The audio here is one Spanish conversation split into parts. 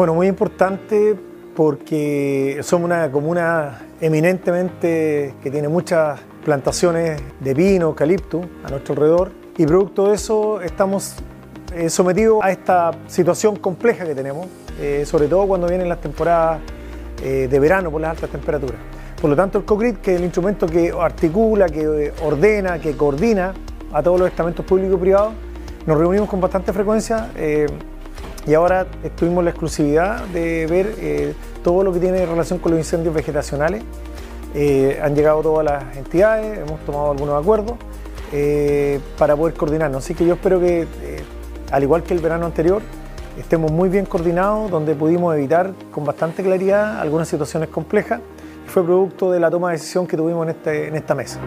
Bueno, muy importante porque somos una comuna eminentemente que tiene muchas plantaciones de pino, eucalipto a nuestro alrededor y producto de eso estamos eh, sometidos a esta situación compleja que tenemos, eh, sobre todo cuando vienen las temporadas eh, de verano por las altas temperaturas. Por lo tanto, el COCRIT, que es el instrumento que articula, que ordena, que coordina a todos los estamentos públicos y privados, nos reunimos con bastante frecuencia y ahora tuvimos la exclusividad de ver todo lo que tiene relación con los incendios vegetacionales. han llegado todas las entidades, hemos tomado algunos acuerdos para poder coordinarnos. Así que yo espero que, al igual que el verano anterior, estemos muy bien coordinados, donde pudimos evitar con bastante claridad algunas situaciones complejas. Fue producto de la toma de decisión que tuvimos en, este, en esta mesa.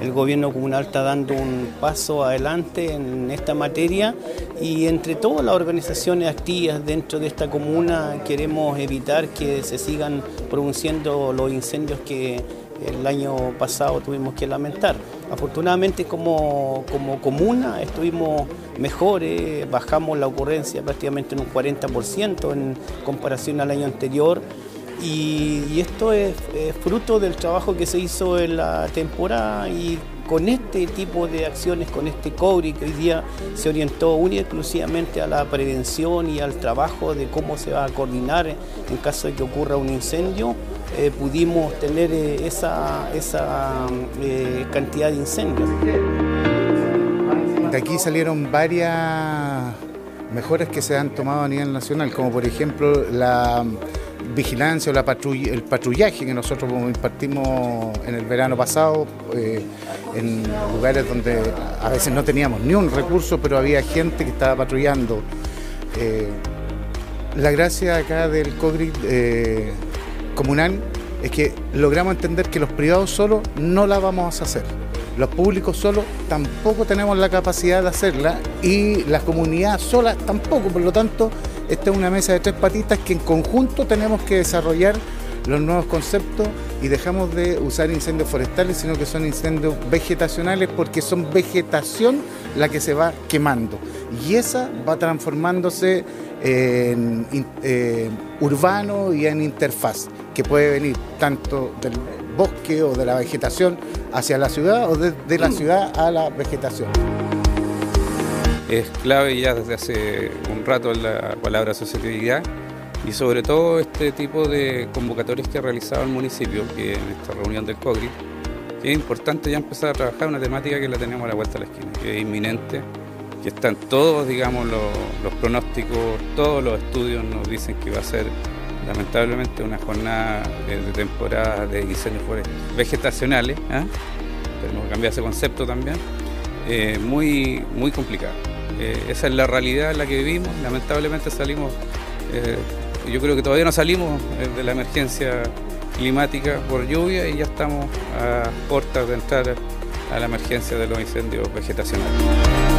El gobierno comunal está dando un paso adelante en esta materia y entre todas las organizaciones activas dentro de esta comuna queremos evitar que se sigan produciendo los incendios que el año pasado tuvimos que lamentar. Afortunadamente como, como comuna estuvimos mejores, bajamos la ocurrencia prácticamente en un 40% en comparación al año anterior y, esto es, fruto del trabajo que se hizo en la temporada y con este tipo de acciones, con este COBRI que hoy día se orientó únicamente y exclusivamente a la prevención y al trabajo de cómo se va a coordinar en caso de que ocurra un incendio, eh, pudimos tener eh, esa, esa eh, cantidad de incendios. De aquí salieron varias mejoras que se han tomado a nivel nacional, como por ejemplo la vigilancia o la el patrullaje que nosotros impartimos en el verano pasado en lugares donde a veces no teníamos ni un recurso, pero había gente que estaba patrullando. la gracia acá del COGRI comunal es que logramos entender que los privados solo no la vamos a hacer. Los públicos solo tampoco tenemos la capacidad de hacerla y las comunidades solas tampoco. Por lo tanto, esta es una mesa de tres patitas que en conjunto tenemos que desarrollar los nuevos conceptos y dejamos de usar incendios forestales, sino que son incendios vegetacionales porque son vegetación la que se va quemando. Y esa va transformándose en eh, urbano y en interfaz, que puede venir tanto del bosque o de la vegetación hacia la ciudad o de, la ciudad a la vegetación. Es clave ya desde hace un rato la palabra asociatividad y sobre todo este tipo de convocatorias que ha realizado el municipio, que en esta reunión del COGRI, es importante ya empezar a trabajar una temática que la tenemos a la vuelta de la esquina, que es inminente, que están todos, digamos, los, pronósticos, todos los estudios nos dicen que va a ser lamentablemente una jornada de, temporada de incendios vegetacionales, ¿eh? tenemos que cambiar ese concepto también, eh, muy, muy complicado. Eh, esa es la realidad en la que vivimos, lamentablemente salimos, eh, yo creo que todavía no salimos de la emergencia climática por lluvia y ya estamos a puertas de entrar a la emergencia de los incendios vegetacionales.